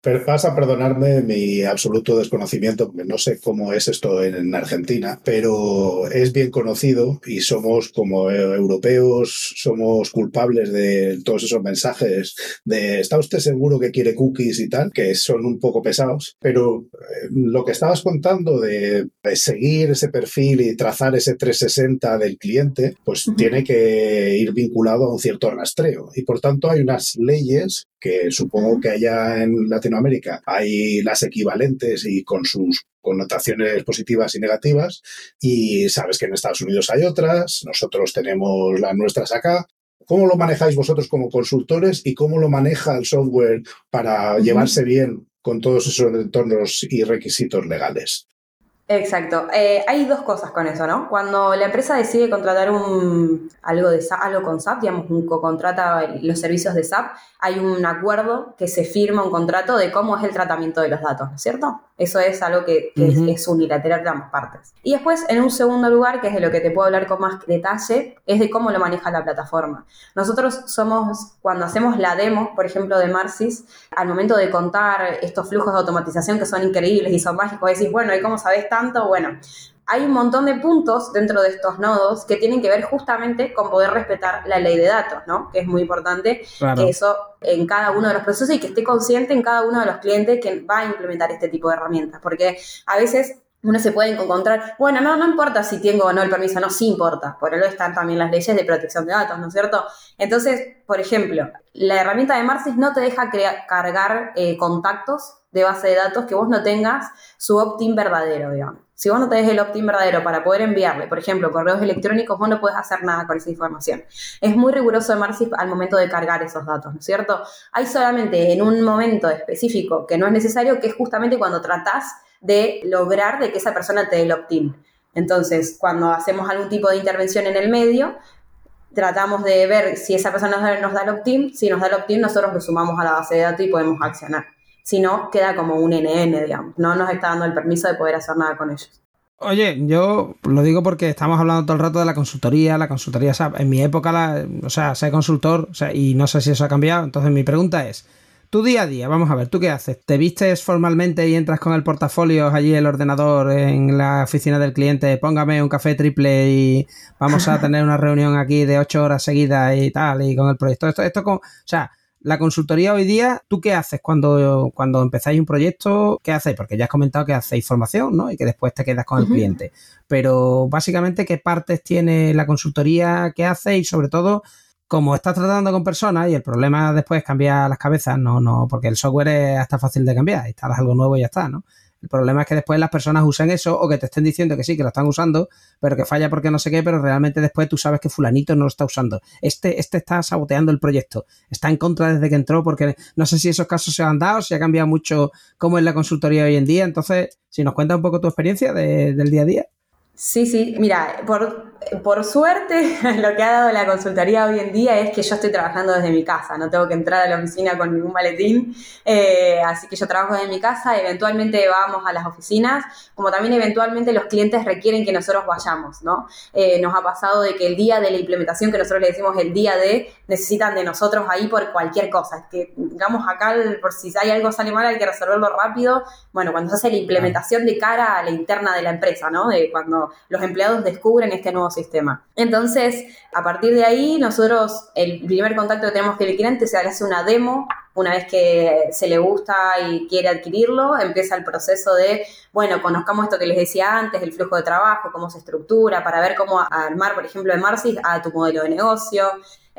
Vas a perdonarme mi absoluto desconocimiento, porque no sé cómo es esto en Argentina, pero es bien conocido y somos como europeos, somos culpables de todos esos mensajes de ¿está usted seguro que quiere cookies y tal? Que son un poco pesados. Pero eh, lo que estabas contando de, seguir ese perfil y trazar ese 360 del cliente, pues tiene que ir vinculado a un cierto rastreo. Y por tanto hay unas leyes que supongo que allá en Latinoamérica hay las equivalentes y con sus connotaciones positivas y negativas, y sabes que en Estados Unidos hay otras, nosotros tenemos las nuestras acá. ¿Cómo lo manejáis vosotros como consultores y cómo lo maneja el software para llevarse bien con todos esos entornos y requisitos legales?
Exacto. Eh, hay dos cosas con eso, ¿no? Cuando la empresa decide contratar un, algo, de, algo con SAP, digamos, un contrata los servicios de SAP, hay un acuerdo que se firma, un contrato de cómo es el tratamiento de los datos, ¿no es cierto? Eso es algo que, es, unilateral de ambas partes. Y después, en un segundo lugar, que es de lo que te puedo hablar con más detalle, es de cómo lo maneja la plataforma. Nosotros somos, cuando hacemos la demo, por ejemplo, de Marcis, al momento de contar estos flujos de automatización que son increíbles y son mágicos, decís, bueno, ¿y cómo sabes tanto? Tanto, bueno, hay un montón de puntos dentro de estos nodos que tienen que ver justamente con poder respetar la ley de datos, ¿no? Que es muy importante que eso en cada uno de los procesos y que esté consciente en cada uno de los clientes que va a implementar este tipo de herramientas, porque a veces uno se puede encontrar, bueno, no, no importa si tengo o no el permiso, no, sí importa, por eso están también las leyes de protección de datos, ¿no es cierto? Entonces, por ejemplo, la herramienta de Marcis no te deja cargar eh, contactos de base de datos que vos no tengas su opt-in verdadero, digamos. Si vos no tenés el opt-in verdadero para poder enviarle, por ejemplo, correos electrónicos, vos no puedes hacer nada con esa información. Es muy riguroso de Marcis al momento de cargar esos datos, ¿no es cierto? Hay solamente en un momento específico que no es necesario, que es justamente cuando tratás de lograr de que esa persona te dé el opt-in. Entonces, cuando hacemos algún tipo de intervención en el medio, tratamos de ver si esa persona nos da, el opt-in. Si nos da el opt-in, nosotros lo sumamos a la base de datos y podemos accionar. Si no, queda como un NN, digamos. No nos está dando el permiso de poder hacer nada con ellos.
Oye, yo lo digo porque estamos hablando todo el rato de la consultoría, la consultoría SAP. En mi época, la, o sea, soy consultor y no sé si eso ha cambiado. Entonces, mi pregunta es, tu día a día, vamos a ver, ¿tú qué haces? ¿Te vistes formalmente y entras con el portafolio allí, el ordenador, en la oficina del cliente? Póngame un café triple y vamos a tener una reunión aquí de ocho horas seguidas y tal, y con el proyecto. Esto, esto con, o sea, la consultoría hoy día, ¿tú qué haces cuando, cuando empezáis un proyecto? ¿Qué hacéis? Porque ya has comentado que hacéis formación, ¿no? Y que después te quedas con el cliente. Pero básicamente, ¿qué partes tiene la consultoría que hace y sobre todo como estás tratando con personas y el problema después es cambiar las cabezas, no, no, porque el software es hasta fácil de cambiar, instalas algo nuevo y ya está, ¿no? El problema es que después las personas usen eso o que te estén diciendo que sí, que lo están usando, pero que falla porque no sé qué, pero realmente después tú sabes que fulanito no lo está usando. Este, este está saboteando el proyecto, está en contra desde que entró porque no sé si esos casos se han dado, si ha cambiado mucho cómo es la consultoría hoy en día. Entonces, si nos cuentas un poco tu experiencia del día a día.
Sí, sí, mira, por, por suerte lo que ha dado la consultoría hoy en día es que yo estoy trabajando desde mi casa, no tengo que entrar a la oficina con ningún maletín, eh, así que yo trabajo desde mi casa, eventualmente vamos a las oficinas, como también eventualmente los clientes requieren que nosotros vayamos, ¿no? Eh, nos ha pasado de que el día de la implementación, que nosotros le decimos el día de, necesitan de nosotros ahí por cualquier cosa, es que digamos acá por si hay algo sale mal hay que resolverlo rápido, bueno, cuando se hace la implementación de cara a la interna de la empresa, ¿no? De cuando los empleados descubren este nuevo sistema. Entonces, a partir de ahí, nosotros, el primer contacto que tenemos con el cliente se hace una demo. Una vez que se le gusta y quiere adquirirlo, empieza el proceso de, bueno, conozcamos esto que les decía antes, el flujo de trabajo, cómo se estructura, para ver cómo armar, por ejemplo, de Marsis a tu modelo de negocio,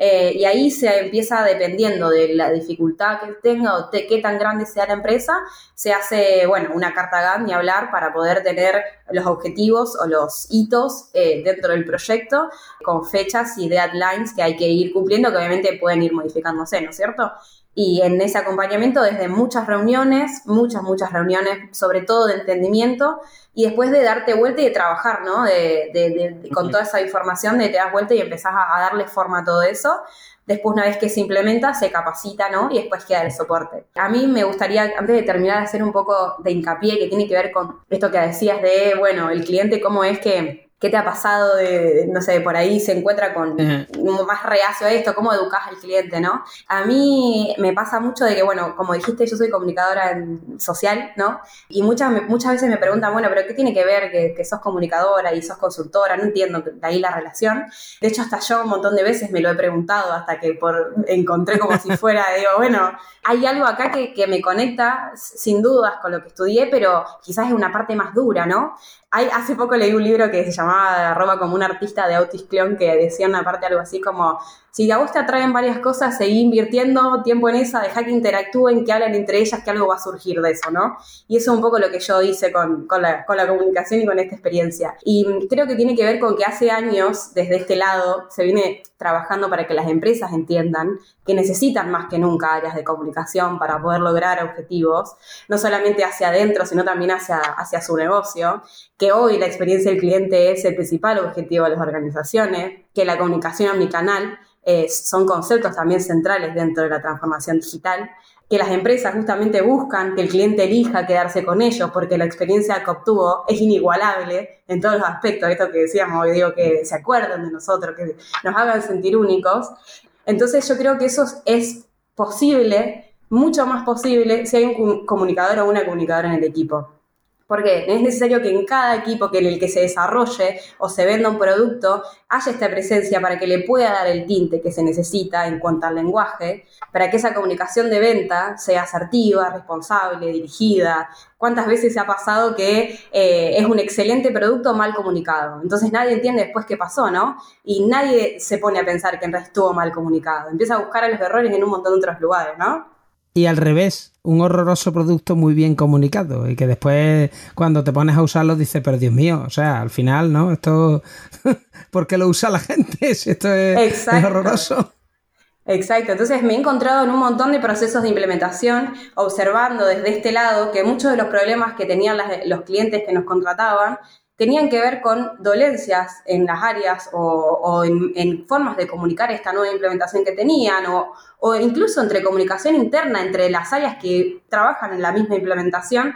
eh, y ahí se empieza, dependiendo de la dificultad que tenga o de qué tan grande sea la empresa, se hace, bueno, una carta GAN y hablar para poder tener los objetivos o los hitos eh, dentro del proyecto con fechas y deadlines que hay que ir cumpliendo, que obviamente pueden ir modificándose, ¿no es cierto? Y en ese acompañamiento, desde muchas reuniones, muchas, muchas reuniones, sobre todo de entendimiento, y después de darte vuelta y de trabajar, ¿no? De, con toda esa información, de te das vuelta y empezás a, darle forma a todo eso. Después, una vez que se implementa, se capacita, ¿no? Y después queda el soporte. A mí me gustaría, antes de terminar, hacer un poco de hincapié que tiene que ver con esto que decías de, bueno, el cliente, cómo es que ¿Qué te ha pasado de, no sé, por ahí se encuentra con más reacio a esto? ¿Cómo educas al cliente, no? A mí me pasa mucho de que, bueno, como dijiste, yo soy comunicadora social, ¿no? Y muchas, muchas veces me preguntan, bueno, pero ¿qué tiene que ver que, sos comunicadora y sos consultora? No entiendo de ahí la relación. De hecho, hasta yo un montón de veces me lo he preguntado hasta que por, encontré como si fuera, digo, bueno, hay algo acá que, que me conecta sin dudas con lo que estudié, pero quizás es una parte más dura, ¿no? Hace poco leí un libro que se llamaba Roma como un artista de Autis Cleon que decía una parte algo así como si a vos te atraen varias cosas, seguí invirtiendo tiempo en esa, deja que interactúen, que hablen entre ellas, que algo va a surgir de eso, ¿no? Y eso es un poco lo que yo hice con, la, comunicación y con esta experiencia. Y creo que tiene que ver con que hace años, desde este lado, se viene trabajando para que las empresas entiendan que necesitan más que nunca áreas de comunicación para poder lograr objetivos, no solamente hacia adentro, sino también hacia, hacia su negocio, que hoy la experiencia del cliente es el principal objetivo de las organizaciones, que la comunicación omnicanal eh, son conceptos también centrales dentro de la transformación digital, que las empresas justamente buscan que el cliente elija quedarse con ellos porque la experiencia que obtuvo es inigualable en todos los aspectos, esto que decíamos digo, que se acuerden de nosotros, que nos hagan sentir únicos. Entonces yo creo que eso es posible, mucho más posible, si hay un comunicador o una comunicadora en el equipo Porque es necesario que en cada equipo que en el que se desarrolle o se venda un producto haya esta presencia para que le pueda dar el tinte que se necesita en cuanto al lenguaje, para que esa comunicación de venta sea asertiva, responsable, dirigida. ¿Cuántas veces se ha pasado que eh, es un excelente producto mal comunicado? Entonces nadie entiende después qué pasó, ¿no? Y nadie se pone a pensar que en realidad estuvo mal comunicado. Empieza a buscar a los errores en un montón de otros lugares, ¿no?
Y al revés, un horroroso producto muy bien comunicado y que después cuando te pones a usarlo dices, pero Dios mío, o sea, al final, ¿no? Esto, ¿por qué lo usa la gente? Si esto es, horroroso.
Exacto, entonces me he encontrado en un montón de procesos de implementación, observando desde este lado que muchos de los problemas que tenían los clientes que nos contrataban tenían que ver con dolencias en las áreas o, en, formas de comunicar esta nueva implementación que tenían o, incluso entre comunicación interna entre las áreas que trabajan en la misma implementación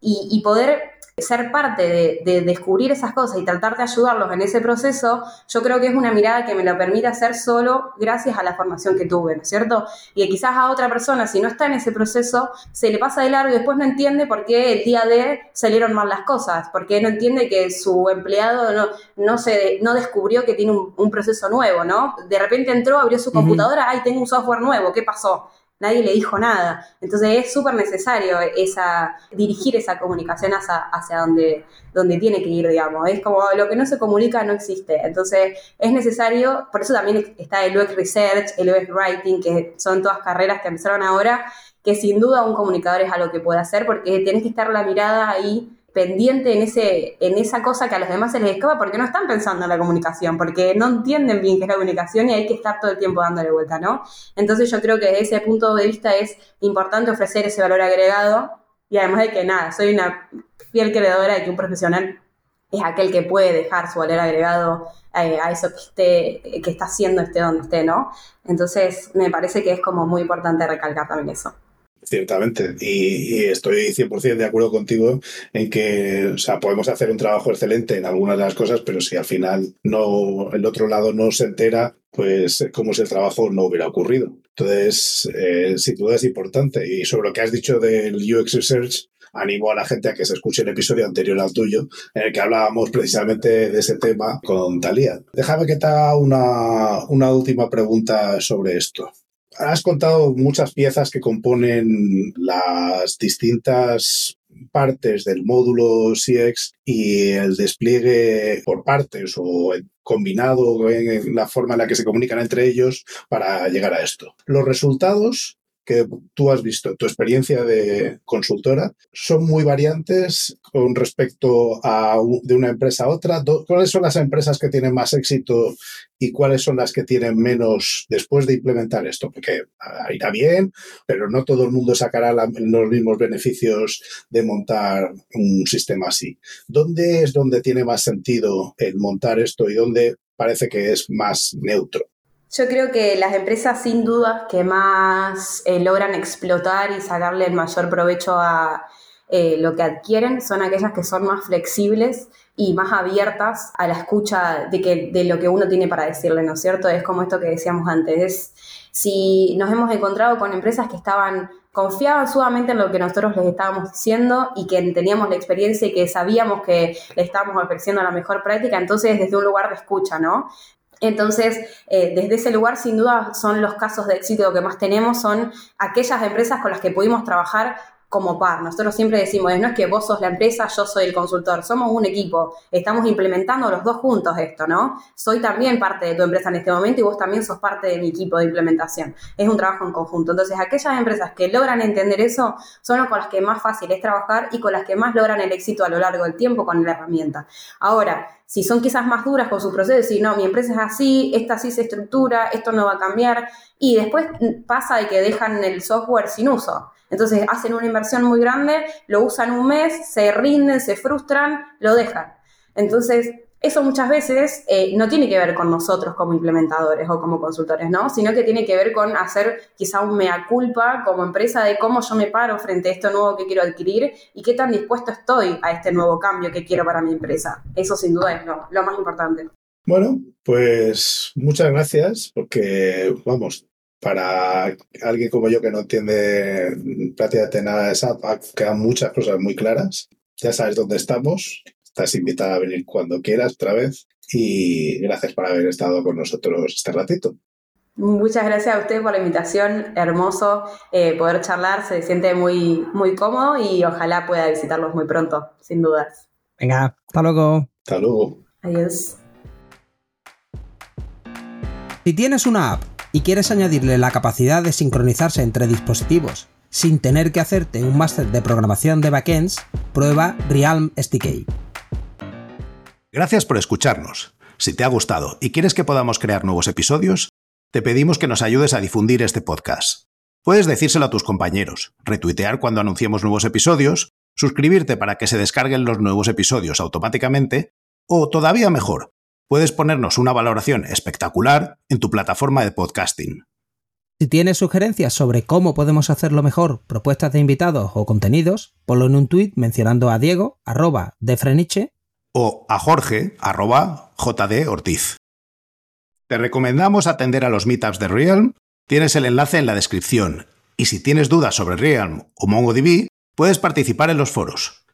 y poder ser parte de, descubrir esas cosas y tratar de ayudarlos en ese proceso, yo creo que es una mirada que me lo permite hacer solo gracias a la formación que tuve, ¿no es cierto? Y que quizás a otra persona, si no está en ese proceso, se le pasa de largo y después no entiende por qué el día de salieron mal las cosas, porque no entiende que su empleado no, no, se, no descubrió que tiene un, proceso nuevo, ¿no? De repente entró, abrió su computadora, ay, tengo un software nuevo, ¿qué pasó? Nadie le dijo nada. Entonces es súper necesario esa, dirigir esa comunicación hacia, hacia donde, donde tiene que ir, digamos. Es como lo que no se comunica no existe. Entonces es necesario, por eso también está el UX Research, el UX Writing, que son todas carreras que empezaron ahora, que sin duda un comunicador es algo que puede hacer porque tienes que estar la mirada ahí pendiente en, ese, en esa cosa que a los demás se les escapa porque no están pensando en la comunicación, porque no entienden bien qué es la comunicación y hay que estar todo el tiempo dándole vuelta, ¿no? Entonces yo creo que desde ese punto de vista es importante ofrecer ese valor agregado y además de que nada, soy una fiel creadora de que un profesional es aquel que puede dejar su valor agregado eh, a eso que, esté, que está haciendo, esté donde esté, ¿no? Entonces me parece que es como muy importante recalcar también eso.
Ciertamente, y, estoy 100% de acuerdo contigo en que, o sea, podemos hacer un trabajo excelente en algunas de las cosas, pero si al final no, el otro lado no se entera, pues como si el trabajo no hubiera ocurrido. Entonces, eh, sin duda es importante. Y sobre lo que has dicho del UX Research, animo a la gente a que se escuche el episodio anterior al tuyo, en el que hablábamos precisamente de ese tema con Talía. Déjame que te haga una, una última pregunta sobre esto has contado muchas piezas que componen las distintas partes del módulo CX y el despliegue por partes o combinado en la forma en la que se comunican entre ellos para llegar a esto. Los resultados que tú has visto, tu experiencia de consultora, son muy variantes con respecto a de una empresa a otra. ¿Cuáles son las empresas que tienen más éxito y cuáles son las que tienen menos después de implementar esto? Porque irá bien, pero no todo el mundo sacará los mismos beneficios de montar un sistema así. ¿Dónde es donde tiene más sentido el montar esto y dónde parece que es más neutro?
Yo creo que las empresas sin duda que más eh, logran explotar y sacarle el mayor provecho a eh, lo que adquieren son aquellas que son más flexibles y más abiertas a la escucha de, que, de lo que uno tiene para decirle, ¿no es cierto? Es como esto que decíamos antes. si nos hemos encontrado con empresas que estaban confiaban sumamente en lo que nosotros les estábamos diciendo y que teníamos la experiencia y que sabíamos que le estábamos ofreciendo la mejor práctica, entonces desde un lugar de escucha, ¿no? Entonces, eh, desde ese lugar, sin duda, son los casos de éxito que más tenemos, son aquellas empresas con las que pudimos trabajar como par. Nosotros siempre decimos, no es que vos sos la empresa, yo soy el consultor, somos un equipo, estamos implementando los dos juntos esto, ¿no? Soy también parte de tu empresa en este momento y vos también sos parte de mi equipo de implementación. Es un trabajo en conjunto. Entonces, aquellas empresas que logran entender eso son con las que más fácil es trabajar y con las que más logran el éxito a lo largo del tiempo con la herramienta. Ahora, si son quizás más duras con su proceso, y no, mi empresa es así, esta sí se estructura, esto no va a cambiar, y después pasa de que dejan el software sin uso. Entonces hacen una inversión muy grande, lo usan un mes, se rinden, se frustran, lo dejan. Entonces, eso muchas veces eh, no tiene que ver con nosotros como implementadores o como consultores, ¿no? Sino que tiene que ver con hacer quizá un mea culpa como empresa de cómo yo me paro frente a esto nuevo que quiero adquirir y qué tan dispuesto estoy a este nuevo cambio que quiero para mi empresa. Eso sin duda es lo, lo más importante.
Bueno, pues muchas gracias porque, vamos, para alguien como yo que no entiende prácticamente nada de SAP, quedan muchas cosas muy claras.
ya sabes dónde estamos. Estás invitada a venir cuando quieras otra vez. Y gracias por haber estado con nosotros este ratito.
Muchas gracias a usted por la invitación, hermoso eh, poder charlar, se siente muy, muy cómodo y ojalá pueda visitarlos muy pronto, sin dudas.
Venga, hasta luego.
Hasta luego.
Adiós.
Si tienes una app y quieres añadirle la capacidad de sincronizarse entre dispositivos sin tener que hacerte un máster de programación de backends, prueba Realm SDK.
Gracias por escucharnos. Si te ha gustado y quieres que podamos crear nuevos episodios, te pedimos que nos ayudes a difundir este podcast. Puedes decírselo a tus compañeros, retuitear cuando anunciemos nuevos episodios, suscribirte para que se descarguen los nuevos episodios automáticamente, o todavía mejor, puedes ponernos una valoración espectacular en tu plataforma de podcasting.
Si tienes sugerencias sobre cómo podemos hacerlo mejor, propuestas de invitados o contenidos, ponlo en un tuit mencionando a Diego, arroba de Freniche,
o a Jorge, arroba JD Ortiz. Te recomendamos atender a los meetups de Realm, tienes el enlace en la descripción, y si tienes dudas sobre Realm o MongoDB, puedes participar en los foros.